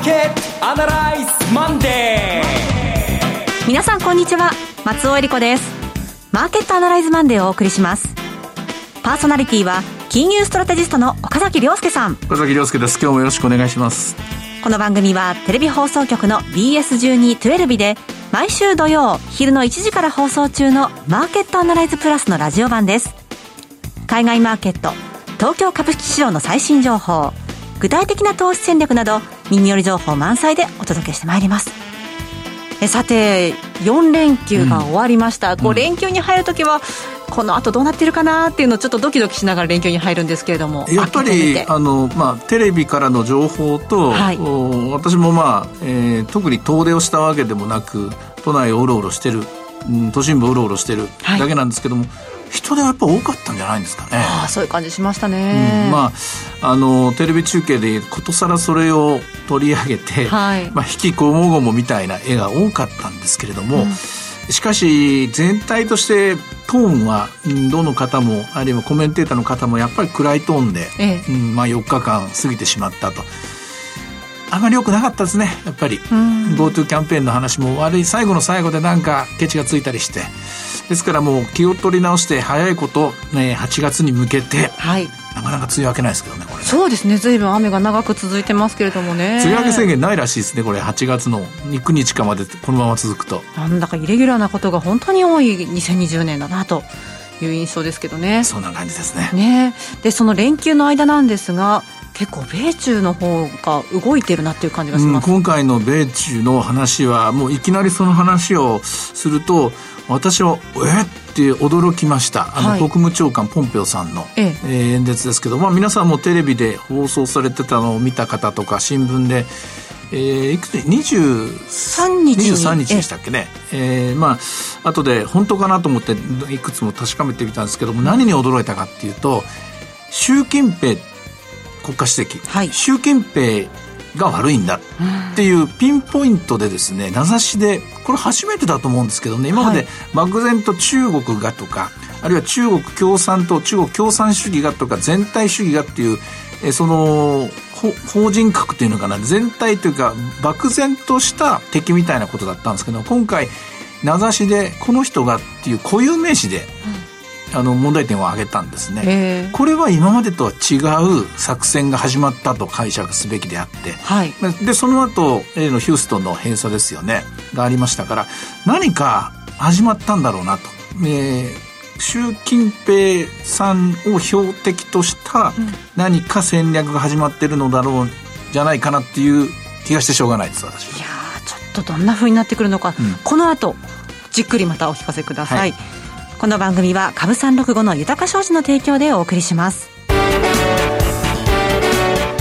ーケットアナライズマンデー。皆さんこんにちは。松尾英里子です。マーケットアナライズマンデーをお送りします。パーソナリティは金融ストラテジストの岡崎良介さん。岡崎良介です。今日もよろしくお願いします。この番組はテレビ放送局の BS12-12 で毎週土曜昼の1時から放送中のマーケットアナライズプラスのラジオ版です。海外マーケット東京株式市場の最新情報具体的な投資戦略など耳寄り情報満載でお届けしてまいります。えさて4連休が終わりました、うん、こう連休に入るときはこの後どうなってるかなっていうのをちょっとドキドキしながら連休に入るんですけれどもやっぱりあの、まあ、テレビからの情報と、はい、私も、まあえー、特に遠出をしたわけでもなく都内をうろうろしてる、うん、都心部をうろうろしてるだけなんですけども、はい人ではやっぱ多かったんじゃないんですかね。あそういう感じしましたね。うん、まああのテレビ中継でことさらそれを取り上げて、はい、まあ引きこもごもみたいな絵が多かったんですけれども、うん、しかし全体としてトーンは、どの方もあるいはコメンテーターの方もやっぱり暗いトーンで、ええ、うん、まあ4日間過ぎてしまったと。あまり良くなかったですね。やっぱり。GoTo キャンペーンの話も悪い最後の最後でなんかケチがついたりして。ですからもう気を取り直して早いこと、ね、8月に向けて、はい、なかなか梅雨明けないですけどねこれ、ね、そうですね。随分雨が長く続いてますけれどもね。梅雨明け宣言ないらしいですねこれ。8月の幾日かまでこのまま続くと。なんだかイレギュラーなことが本当に多い2020年だなという印象ですけどね。そんな感じですね。ね。でその連休の間なんですが結構米中の方が動いてるなっていう感じがします、うん、今回の米中の話はもういきなりその話をすると私はえって驚きました。あの、はい、国務長官ポンペオさんの、ええ。演説ですけど、まあ、皆さんもテレビで放送されてたのを見た方とか新聞でえー、いくつ23日23日でしたっけね。ええー、まあ後で本当かなと思っていくつも確かめてみたんですけども何に驚いたかっていうと習近平国家主席、はい、習近平が悪いんだっていうピンポイントでですね名指しでこれ初めてだと思うんですけどね今まで漠然と中国がとかあるいは中国共産党中国共産主義がとか全体主義がっていうえその法人格というのかな全体というか漠然とした敵みたいなことだったんですけど今回名指しでこの人がっていう固有名詞で、あの問題点を挙げたんですね。これは今までとは違う作戦が始まったと解釈すべきであって、はい、でその後例のヒューストンの閉鎖ですよね。がありましたから何か始まったんだろうなと。えー習近平さんを標的とした何か戦略が始まってるのだろうじゃないかなっていう気がしてしょうがないです私いやちょっとどんなふうになってくるのか、うん、この後じっくりまたお聞かせください、はいこの番組は株三六五の豊か商事の提供でお送りします。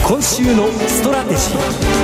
今週のストラテジー。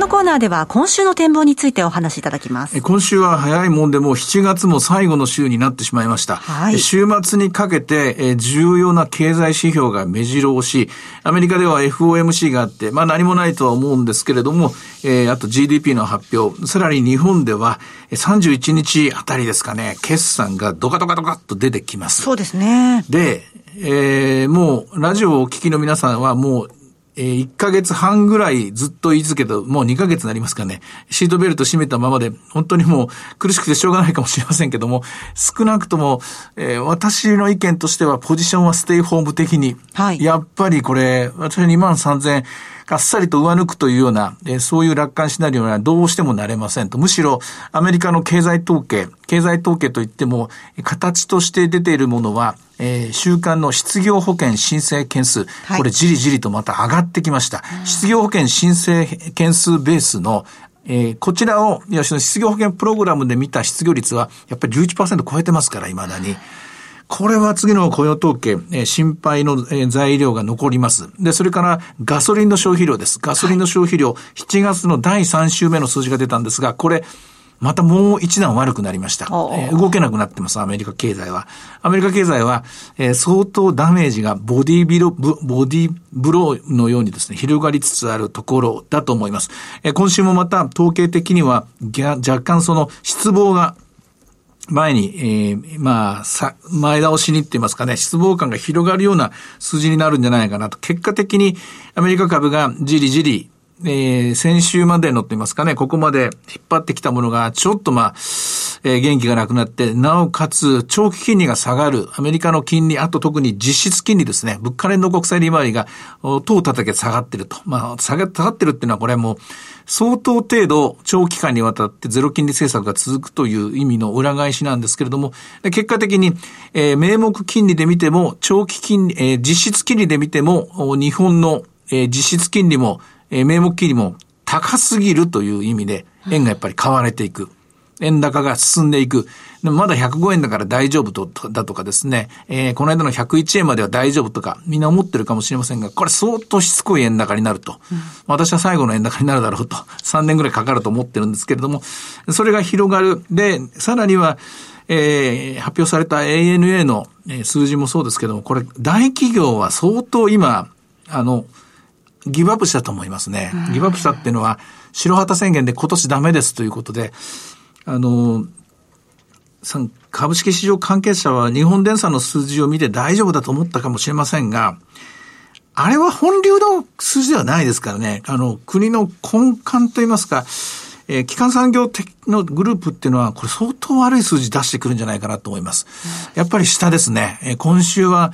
のコーナーでは今週の展望についてお話しいただきます。今週は早いもんでもう7月も最後の週になってしまいました。はい、週末にかけて重要な経済指標が目白押し、アメリカでは FOMC があって、まあ何もないとは思うんですけれども、えー、あと GDP の発表、さらに日本では31日あたりですかね、決算がドカドカドカっと出てきます。そうですね。で、えー、もうラジオをお聞きの皆さんはもうえー、1ヶ月半ぐらいずっと言い続けた、もう2ヶ月になりますかね。シートベルト締めたままで、本当にもう苦しくてしょうがないかもしれませんけども、少なくとも、えー、私の意見としては、ポジションはステイホーム的に、はい、やっぱりこれ、私は2万3000あっさりと上抜くというような、えー、そういう楽観シナリオにはどうしてもなれませんと。むしろ、アメリカの経済統計、経済統計といっても、形として出ているものは、えー、週間の失業保険申請件数、はい、これじりじりとまた上がってきました。失業保険申請件数ベースのえー、こちらを、いや、失業保険プログラムで見た失業率は、やっぱり11%超えてますから、未だに。これは次の雇用統計、えー、心配の、えー、材料が残ります。で、それからガソリンの消費量です。ガソリンの消費量、はい、7月の第3週目の数字が出たんですが、これ、またもう一段悪くなりました。えー、動けなくなってます、アメリカ経済は。アメリカ経済は、えー、相当ダメージがボディビロ、ボディブローのようにですね、広がりつつあるところだと思います。えー、今週もまた統計的には、若干その失望が前に、えー、まあ、さ、前倒しにって言いますかね、失望感が広がるような数字になるんじゃないかなと。結果的にアメリカ株がじりじり、えー、先週までのって言いますかね、ここまで引っ張ってきたものが、ちょっとまあ、えー、元気がなくなって、なおかつ、長期金利が下がる、アメリカの金利、あと特に実質金利ですね、物価連動国債利回りが、等を叩け下がってると。まあ、下がってるっていうのは、これはもう、相当程度長期間にわたってゼロ金利政策が続くという意味の裏返しなんですけれども、結果的に、えー、名目金利で見ても、長期金利、えー、実質金利で見ても、日本の、えー、実質金利も、えー、名目金利も高すぎるという意味で、円がやっぱり買われていく。円高が進んでいく。まだ105円だから大丈夫とだとかですね、えー、この間の101円までは大丈夫とか、みんな思ってるかもしれませんが、これ相当しつこい円高になると。うん、私は最後の円高になるだろうと。3年ぐらいかかると思ってるんですけれども、それが広がる。で、さらには、えー、発表された ANA の数字もそうですけども、これ大企業は相当今、あの、ギブアップしたと思いますね。ギブアップしたっていうのは、白旗宣言で今年ダメですということで、あの、株式市場関係者は日本電産の数字を見て大丈夫だと思ったかもしれませんが、あれは本流の数字ではないですからね。あの、国の根幹といいますか、えー、基幹産業的のグループっていうのは、これ相当悪い数字出してくるんじゃないかなと思います。やっぱり下ですね。えー、今週は、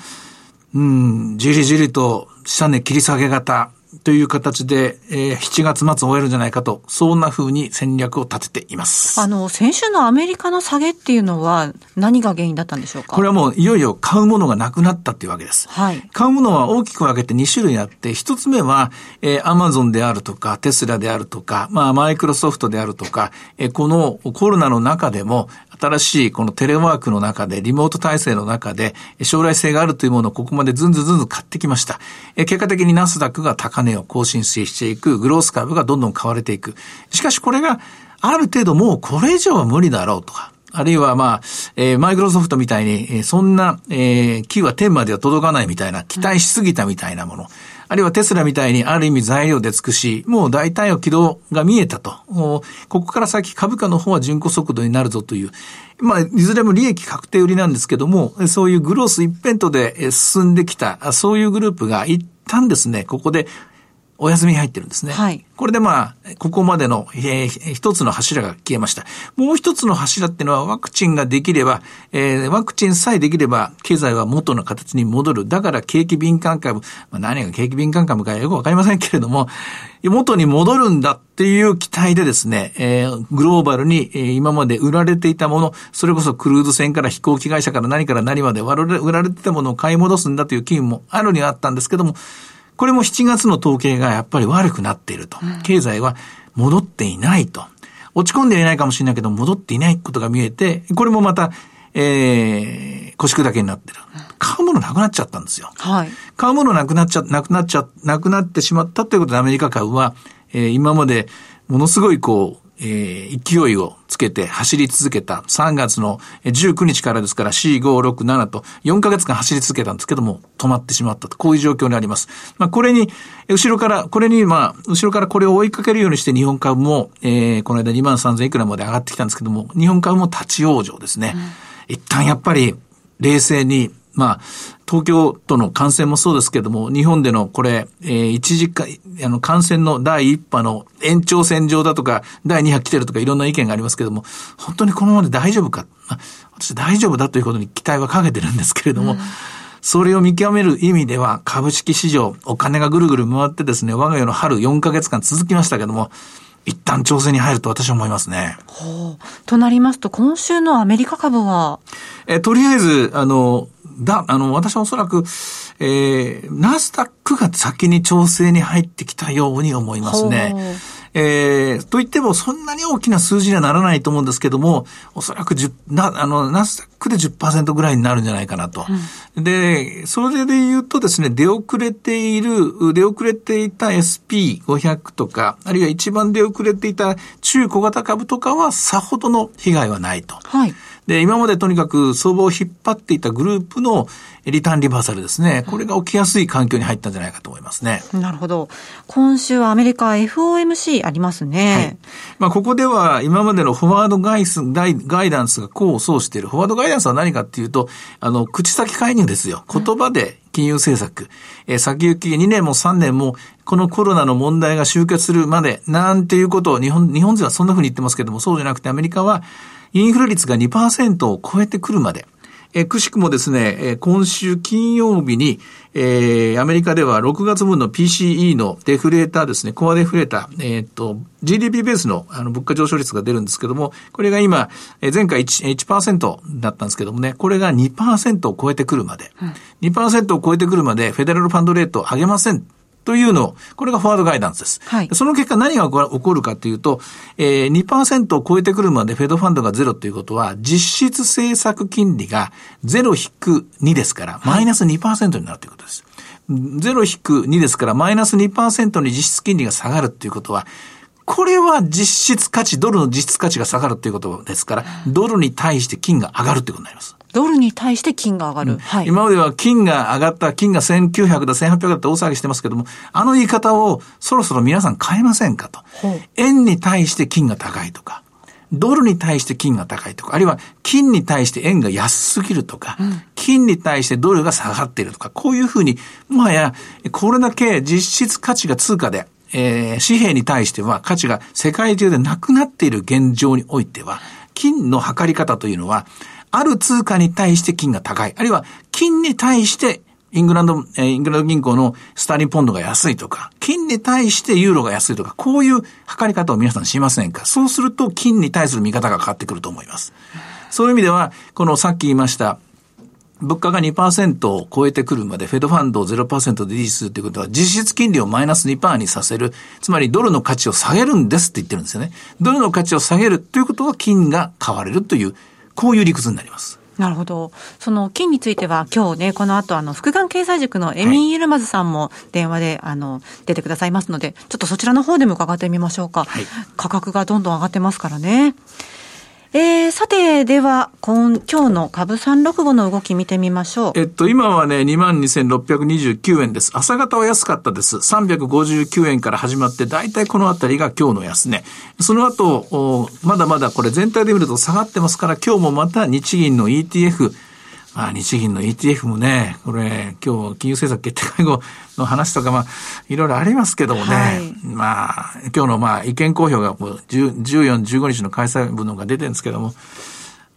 うん、じりじりと下値切り下げ型、という形で、えー、7月末終えるんじゃないかと、そんな風に戦略を立てています。あの、先週のアメリカの下げっていうのは何が原因だったんでしょうか？これはもういよいよ買うものがなくなったっていうわけです。はい。買うものは大きく分けて2種類あって、1つ目は、えー、アマゾンであるとか、テスラであるとか、まあ、マイクロソフトであるとか、えー、このコロナの中でも、新しいこのテレワークの中で、リモート体制の中で、将来性があるというものをここまでずんずんずんずん買ってきました。え結果的にナスダックが高値を更新していく、グロース株がどんどん買われていく。しかしこれが、ある程度もうこれ以上は無理だろうとか。あるいはまあ、えー、マイクロソフトみたいに、えー、そんな、えー、木は天までは届かないみたいな、期待しすぎたみたいなもの。あるいはテスラみたいにある意味材料で尽くし、もう大体の軌道が見えたと。ここから先株価の方は順行速度になるぞという。まあ、いずれも利益確定売りなんですけども、そういうグロース一辺倒で進んできた、そういうグループが一旦ですね、ここでお休みに入ってるんですね。はい。これでまあ、ここまでの、えー、一つの柱が消えました。もう一つの柱っていうのはワクチンができれば、えー、ワクチンさえできれば経済は元の形に戻る。だから景気敏感株、まあ、何が景気敏感株かよくわかりませんけれども、元に戻るんだっていう期待でですね、えー、グローバルに、えー、今まで売られていたもの、それこそクルーズ船から飛行機会社から何から何まで売られてたものを買い戻すんだという機運もあるにはあったんですけども、これも7月の統計がやっぱり悪くなっていると。経済は戻っていないと。落ち込んでいないかもしれないけど、戻っていないことが見えて、これもまた、えー、腰砕けになってる。買うものなくなっちゃったんですよ。はい。買うものなくなっちゃ、なくなっちゃ、なくなってしまったということでアメリカ株は、えー、今までものすごいこう、えー、勢いをつけて走り続けた3月の19日からですから4、5、6、7と4ヶ月間走り続けたんですけども止まってしまったと、こういう状況にあります。まあこれに、後ろから、これにまあ、後ろからこれを追いかけるようにして日本株も、えー、この間2万3000いくらまで上がってきたんですけども、日本株も立ち往生ですね。うん、一旦やっぱり冷静にまあ、東京都の感染もそうですけども、日本でのこれ、えー、一時間、あの、感染の第一波の延長線上だとか、第二波来てるとかいろんな意見がありますけども、本当にこのままで大丈夫か、私大丈夫だということに期待はかけてるんですけれども、うん、それを見極める意味では、株式市場、お金がぐるぐる回ってですね、我が家の春4ヶ月間続きましたけども、一旦調整に入ると私は思いますね。ほう。となりますと、今週のアメリカ株は？え、とりあえず、あの、だ、あの、私はおそらく、えー、ナスダックが先に調整に入ってきたように思いますね。えー、と言ってもそんなに大きな数字にはならないと思うんですけども、おそらく10、な、あの、ナスダックで10%ぐらいになるんじゃないかなと。うん、で、それで言うとですね、出遅れている、出遅れていた SP500 とか、あるいは一番出遅れていた中小型株とかはさほどの被害はないと。はい。で、今までとにかく相場を引っ張っていたグループのリターンリバーサルですね。これが起きやすい環境に入ったんじゃないかと思いますね。なるほど。今週はアメリカ FOMC ありますね。はい。まあ、ここでは今までのフォワードガイスガイダンスが功を奏している。フォワードガイダンスは何かっていうと、あの、口先介入ですよ。言葉で金融政策。えー、先行き2年も3年もこのコロナの問題が終結するまで、なんていうことを日本、日本勢はそんな風に言ってますけども、そうじゃなくてアメリカはインフレ率が2%を超えてくるまで、えくしくもですね、え今週金曜日に、えー、アメリカでは6月分の PCE のデフレーターですね、コアデフレーター、えっ、と、GDP ベースのあの物価上昇率が出るんですけども、これが今、え前回 1%, 1だったんですけどもね、これが2%を超えてくるまで、うん、2%を超えてくるまでフェデラルファンドレートを上げませんというのを、これがフォワードガイダンスです。はい、その結果何が起こるかというと、えー、2%を超えてくるまでフェドファンドがゼロということは、実質政策金利が0-2ですから、マイナス2%になるということです。0-2ですから、マイナス2%に実質金利が下がるということは、これは実質価値、ドルの実質価値が下がるということですから、ドルに対して金が上がるということになります。ドルに対して金が上がる。うんはい、今までは金が上がった、金が1900だ、1800だって大騒ぎしてますけども、あの言い方をそろそろ皆さん変えませんかと。円に対して金が高いとか。ドルに対して金が高いとか、あるいは金に対して円が安すぎるとか、うん、金に対してドルが下がっているとか、こういうふうに、もはや、これだけ実質価値が通貨で、えー、紙幣に対しては価値が世界中でなくなっている現状においては、金の測り方というのは、ある通貨に対して金が高い。あるいは、金に対してイングランド、えイングランド銀行のスターリンポンドが安いとか、金に対してユーロが安いとか、こういう測り方を皆さんしませんか？そうすると金に対する見方が変わってくると思います。そういう意味では、このさっき言いました、物価が2%を超えてくるまで、フェドファンドを0%で維持するということは、実質金利をマイナス2%にさせる。つまり、ドルの価値を下げるんですって言ってるんですよね。ドルの価値を下げるということは、金が買われるというこういう理屈になります。なるほど。その金については今日ね、この後あの、福眼経済塾のエミー・イルマズさんも電話で、あの、出てくださいますので、ちょっとそちらの方でも伺ってみましょうか。はい、価格がどんどん上がってますからね。えー、さて、では、今、今日の株三六五の動き見てみましょう。えっと、今はね、22,629円です。朝方は安かったです。359円から始まって、だいたいこのあたりが今日の安値。その後、まだまだこれ全体で見ると下がってますから、今日もまた日銀の ETF、まあ、日銀の ETF もね、これ、今日、金融政策決定会合の話とか、まあ、いろいろありますけどもね、はい、まあ、今日の、まあ、意見公表がもう14、15日の開催分のが出てるんですけども、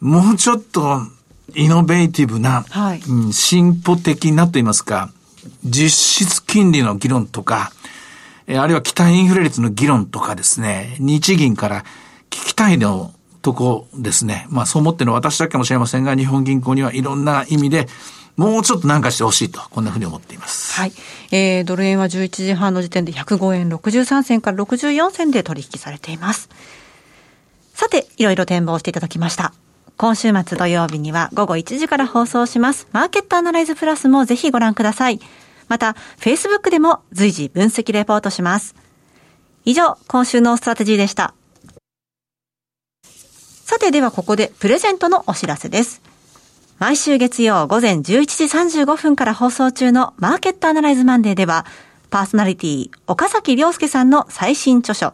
もうちょっと、イノベーティブな、はい、うん、進歩的なと言いますか、実質金利の議論とか、あるいは期待インフレ率の議論とかですね、日銀から聞きたいのとこですね。まあそう思ってるのは私だけかもしれませんが、日本銀行にはいろんな意味で、もうちょっと何かしてほしいと、こんなふうに思っています。はい。えー、ドル円は11時半の時点で105円63銭から64銭で取引されています。さて、いろいろ展望していただきました。今週末土曜日には午後1時から放送します。マーケットアナライズプラスもぜひご覧ください。また、Facebook でも随時分析レポートします。以上、今週のストラテジーでした。さてではここでプレゼントのお知らせです。毎週月曜午前11時35分から放送中のマーケットアナライズマンデーでは、パーソナリティ岡崎良介さんの最新著書、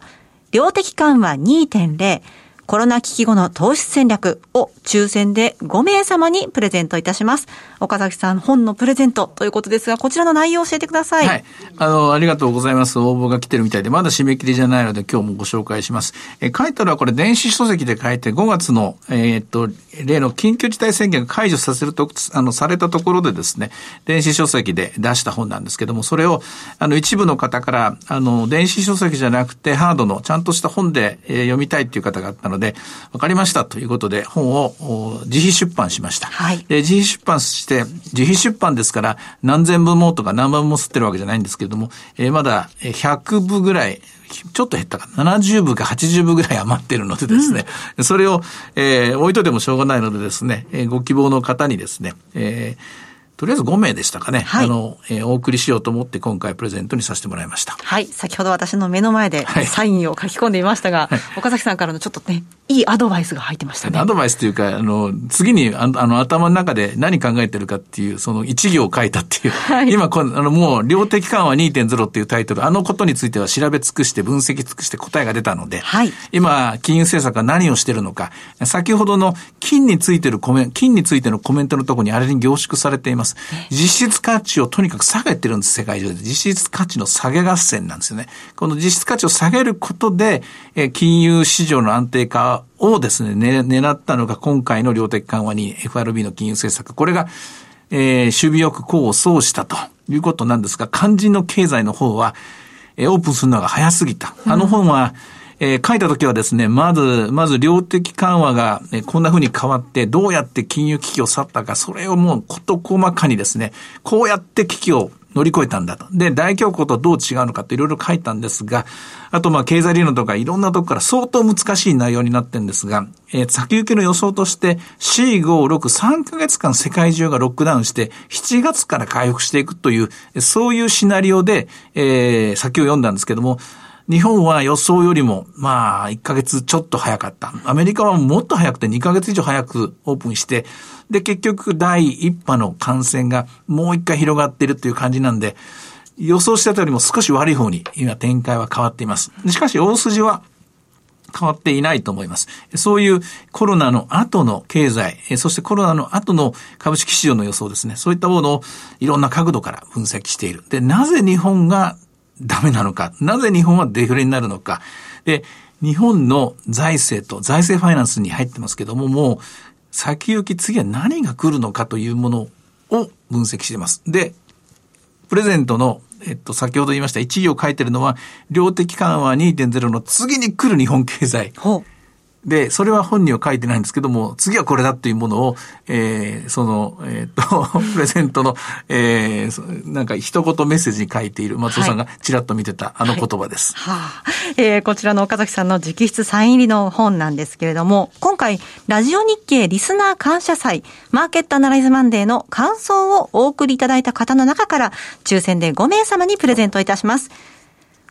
量的緩和2.0コロナ危機後の投資戦略を抽選で5名様にプレゼントいたします。岡崎さん、本のプレゼントということですが、こちらの内容を教えてください。はい。あの、ありがとうございます。応募が来てるみたいで、まだ締め切りじゃないので今日もご紹介します。え、書いたのはこれ電子書籍で書いて5月の、えー、っと、例の緊急事態宣言解除させると、あの、されたところでですね、電子書籍で出した本なんですけども、それを、あの、一部の方から、あの、電子書籍じゃなくて、ハードの、ちゃんとした本で、えー、読みたいっていう方があったので、わかりましたということで、本を自費出版しました。はい。で、自費出版して、自費出版ですから、何千部もとか何万部も吸ってるわけじゃないんですけれども、えー、まだ100部ぐらい、ちょっと減ったかな。70部か80部ぐらい 余ってるのでですね、うん、それを、えー、置いといてもしょうがないのでですね、えー、ご希望の方にですね、えーとりあえず5名でしたかね。はいあの、えーお送りしようと思って今回プレゼントにさせてもらいました。はい。先ほど私の目の前ではいサインを書き込んでいましたが、はい岡崎さんからのちょっとね、いいアドバイスが入ってましたね。アドバイスというか、あの、次にああの頭の中で何考えてるかっていう、その一行を書いたっていう。はい今この、あの、もう、量的緩和2.0っていうタイトル、あのことについては調べ尽くして分析尽くして答えが出たので、はい今、金融政策は何をしてるのか、先ほどの金についてるコメント、金についてのコメントのところにあれに凝縮されています。実質価値をとにかく下げてるんです、世界中で。実質価値の下げ合戦なんですよね。この実質価値を下げることで、え金融市場の安定化をですね、ね狙ったのが今回の量的緩和に FRB の金融政策。これが、えー守備よく功を奏したということなんですが、肝心の経済の方は、えーオープンするのが早すぎた。あの本は、えー書いた時はですね、まず、まず量的緩和が、えーこんな風に変わって、どうやって金融危機を去ったか、それをもう事細かにですね、こうやって危機を乗り越えたんだと。で、大恐慌とどう違うのかっていろいろ書いたんですが、あとま経済理論とかいろんなとこから相当難しい内容になってるんですが、えー先行きの予想として C5、6、3ヶ月間世界中がロックダウンして、7月から回復していくという、そういうシナリオで、えー先を読んだんですけども、日本は予想よりも、まあ、1ヶ月ちょっと早かった。アメリカはもっと早くて2ヶ月以上早くオープンして、で、結局第1波の感染がもう一回広がっているという感じなんで、予想してたよりも少し悪い方に今展開は変わっています。しかし大筋は変わっていないと思います。そういうコロナの後の経済、そしてコロナの後の株式市場の予想ですね。そういったものをいろんな角度から分析している。で、なぜ日本がダメなのか。なぜ日本はデフレになるのか。で、日本の財政と財政ファイナンスに入ってますけども、もう先行き次は何が来るのかというものを分析しています。で、プレゼントの、えっと、先ほど言いました1位を書いてるのは、量的緩和2.0の次に来る日本経済。で、それは本には書いてないんですけども、次はこれだっていうものを、えー、その、えーっと、プレゼントの、えーそ、なんか一言メッセージに書いている松尾さんがちらっと見てたあの言葉です。はあ、えーこちらの岡崎さんの直筆サイン入りの本なんですけれども、今回、ラジオ日経リスナー感謝祭、マーケットアナライズマンデーの感想をお送りいただいた方の中から、抽選で5名様にプレゼントいたします。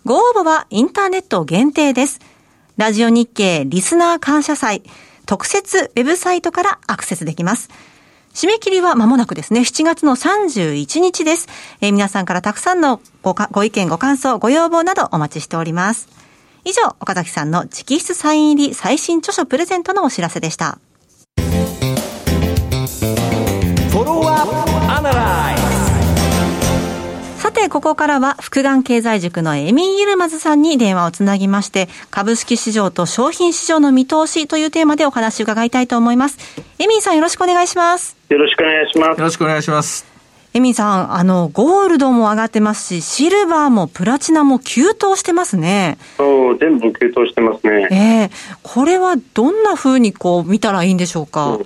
ご応募はインターネット限定です。ラジオ日経リスナー感謝祭、特設ウェブサイトからアクセスできます。締め切りは間もなくですね、7月の31日です。えー皆さんからたくさんのごご意見、ご感想、ご要望などお待ちしております。以上、岡崎さんの直筆サイン入り最新著書プレゼントのお知らせでした。フォロワーアナライて、ここからは、福眼経済塾のエミン・イルマズさんに電話をつなぎまして、株式市場と商品市場の見通しというテーマでお話を伺いたいと思います。エミンさんよろしくお願いします。よろしくお願いします。よろしくお願いします。エミンさん、あの、ゴールドも上がってますし、シルバーもプラチナも急騰してますね。そう全部急騰してますね。ええこれはどんな風にこう見たらいいんでしょうか？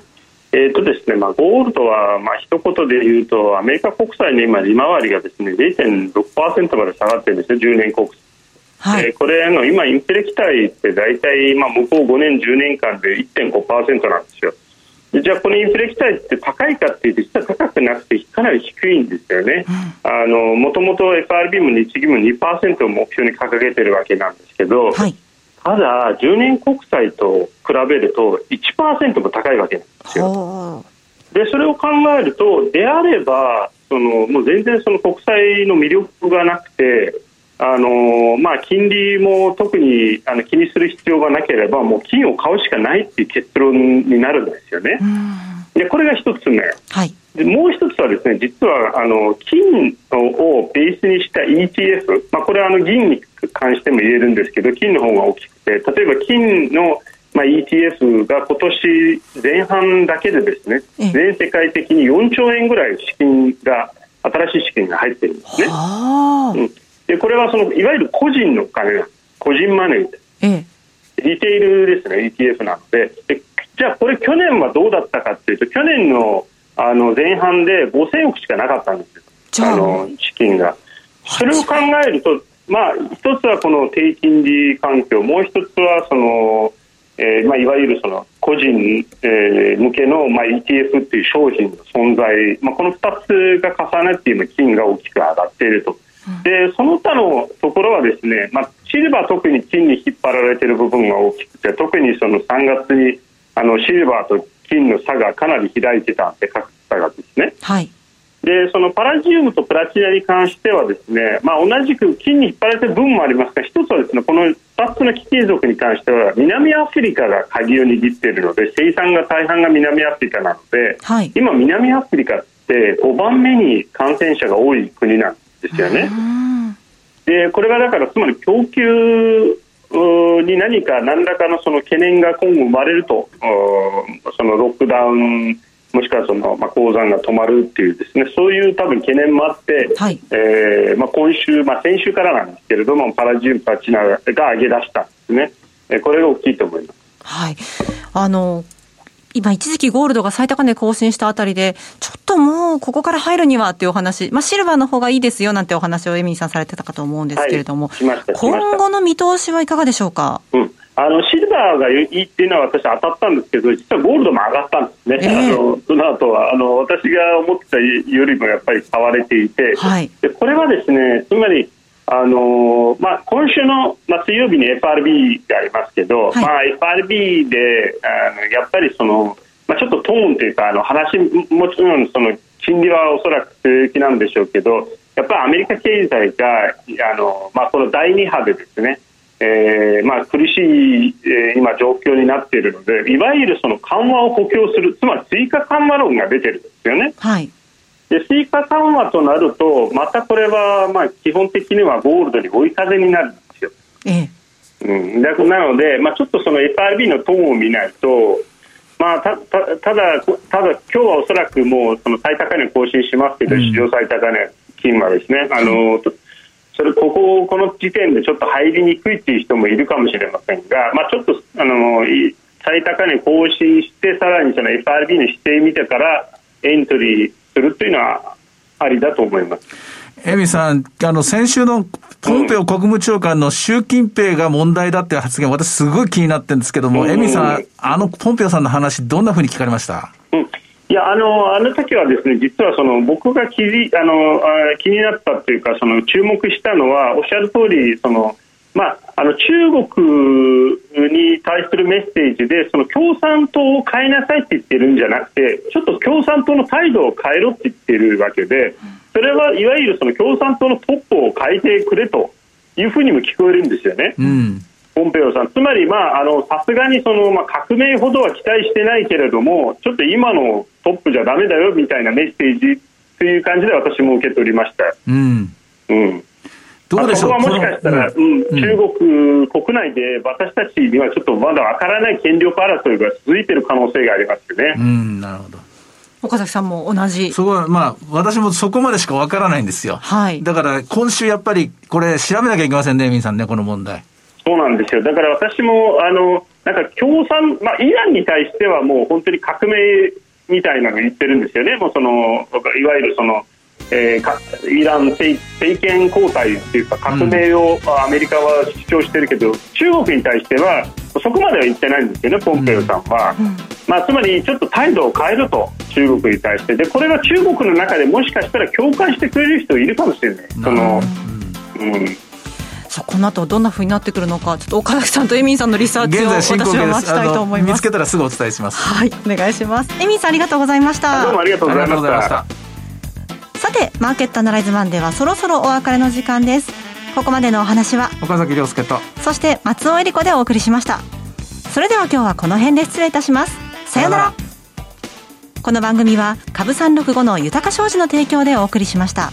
えーとですねまあ、ゴールドは、まあ一言で言うと、アメリカ国債の今、利回りがですね0.6%まで下がってるんですよ、10年国債。はい。えーこれあの、今、インフレ期待って大体、まあ、向こう5年、10年間で1.5%なんですよ。でじゃあ、このインフレ期待って高いかっていうと、実は高くなくて、かなり低いんですよね。あのもともと FRB も日銀も2%を目標に掲げてるわけなんですけど、はい。ただ、10年国債と比べると1%も高いわけなんですよ。ほでそれを考えると、であればそのもう全然その国債の魅力がなくて、あのまあ、金利も特にあの気にする必要がなければもう金を買うしかないっていう結論になるんですよね。でこれが一つ目。はい。でもう一つはですね実はあの金をベースにした ETF、まあ、これはあの銀に関しても言えるんですけど金の方が大きくて例えば金の、まあ、ETF が今年前半だけでですねええ全世界的に4兆円ぐらい資金が新しい資金が入ってるんですね。はあ。うん、でこれはそのいわゆる個人のお金個人マネーで。リテールですね ETF なのででじゃあこれ去年はどうだったかっていうと去年のあの前半で5000億しかなかったんですよ。あ。の資金が。それを考えるとまあ一つはこの低金利環境もう一つはそのえーまあ、いわゆるその個人、えー向けの、まあ、ETF っていう商品の存在、まあ、この2つが重なって今金が大きく上がっていると。でその他のところはですね、まあ、シルバー特に金に引っ張られている部分が大きくて特にその3月にあのシルバーと金の差がかなり開いてたんで格差がですねはい。でそのパラジウムとプラチナに関してはですね、まあ、同じく金に引っ張られてる分もありますが一つはですねこの2つの貴金属に関しては南アフリカが鍵を握っているので生産が大半が南アフリカなので、はい今南アフリカって5番目に感染者が多い国なんですよね。うん。でこれがだからつまり供給に何か何らかのその懸念が今後生まれるとそのロックダウンもしくはその、まあ、鉱山が止まるっていうですねそういう多分懸念もあって、はい。えーまあ、今週、まあ、先週からなんですけれどもパラジウムパチナが上げ出したんですね、えーこれが大きいと思います。はい。あの、今一時期ゴールドが最高値更新したあたりで、ちょっともうここから入るにはっていうお話、まあシルバーの方がいいですよなんてお話をエミーさんされてたかと思うんですけれども、はい今後の見通しはいかがでしょうか？うん、あのシルバーがいいっていうのは私当たったんですけど実はゴールドも上がったんですね、ええ。あのその後は。あの私が思ってたよりもやっぱり買われていて、はい。でこれはですねつまりあのまあ、今週の、まあ、水曜日に FRB がありますけど、はい。まあ、FRB であのやっぱりその、まあ、ちょっとトーンというかあの話もちろんその金利はおそらく強気なんでしょうけどやっぱりアメリカ経済があの、まあ、この第2波でですねえーまあ、苦しい、えー今、状況になっているのでいわゆるその緩和を補強するつまり追加緩和論が出てるんですよね。はい。で追加緩和となるとまたこれはまあ基本的にはゴールドに追い風になるんですよ。ええ。うん、だなので、まあ、ちょっとその FRB のトーンを見ないと、まあ、たたただ、ただ今日はおそらくもうその最高値更新しますけど、史上最高値金はですね、あのそれこここの時点でちょっと入りにくいっていう人もいるかもしれませんが、まあ、ちょっとあのい最高値更新してさらにその FRB の指定見てからエントリーするというのはありだと思います。エミさん、あの、先週のポンペオ国務長官の習近平が問題だっていう発言、私すごい気になってるんですけども、うん。エミさん、あのポンペオさんの話、どんなふうに聞かれました？うんいやあのあの時はですね実はその僕が気にあのあ気になったというかその注目したのはおっしゃる通りそのまああの中国に対するメッセージでその共産党を変えなさいって言ってるんじゃなくてちょっと共産党の態度を変えろって言ってるわけでそれはいわゆるその共産党のトップを変えてくれというふうにも聞こえるんですよね。うん。ポンペオさん、つまり、まあ、あのさすがにその、まあ、革命ほどは期待してないけれども、ちょっと今のトップじゃだめだよみたいなメッセージという感じで私も受け取りました。うん。うんどうでしょう？まあそこはもしかしたら、うんうん中国国内で私たちにはちょっとまだわからない権力争いが続いている可能性がありますよね。うん、なるほど。岡崎さんも同じ。そこは、まあ、私もそこまでしかわからないんですよ。はいだから、今週やっぱり、これ、調べなきゃいけませんね、エミさんね、この問題。そうなんですよ。だから私も、あの、なんか共産、まあ、イランに対してはもう本当に革命みたいなの言ってるんですよね。もうその、いわゆるその、えーかイラン政政権交代っていうか革命をまあアメリカは主張してるけど、中国に対してはそこまでは言ってないんですよね、ポンペオさんは。まあ、つまりちょっと態度を変えると、中国に対して。で、これが中国の中でもしかしたら共感してくれる人いるかもしれない。その、うんさあこの後どんな風になってくるのか、ちょっと岡崎さんとエミンさんのリサーチを私。は待ちたいと思います見つけ。たらすぐお伝えします。はい、お願いします。エミンさんありがとうございました。どうもありがとうございました。さて、マーケットアナライズマンではそろそろお別れの時間です。ここまでのお話は、岡崎亮介と。そして松尾恵理子でお送りしました。それでは今日はこの辺で失礼いたします。さようなら。この番組は株365の豊か商事の提供でお送りしました。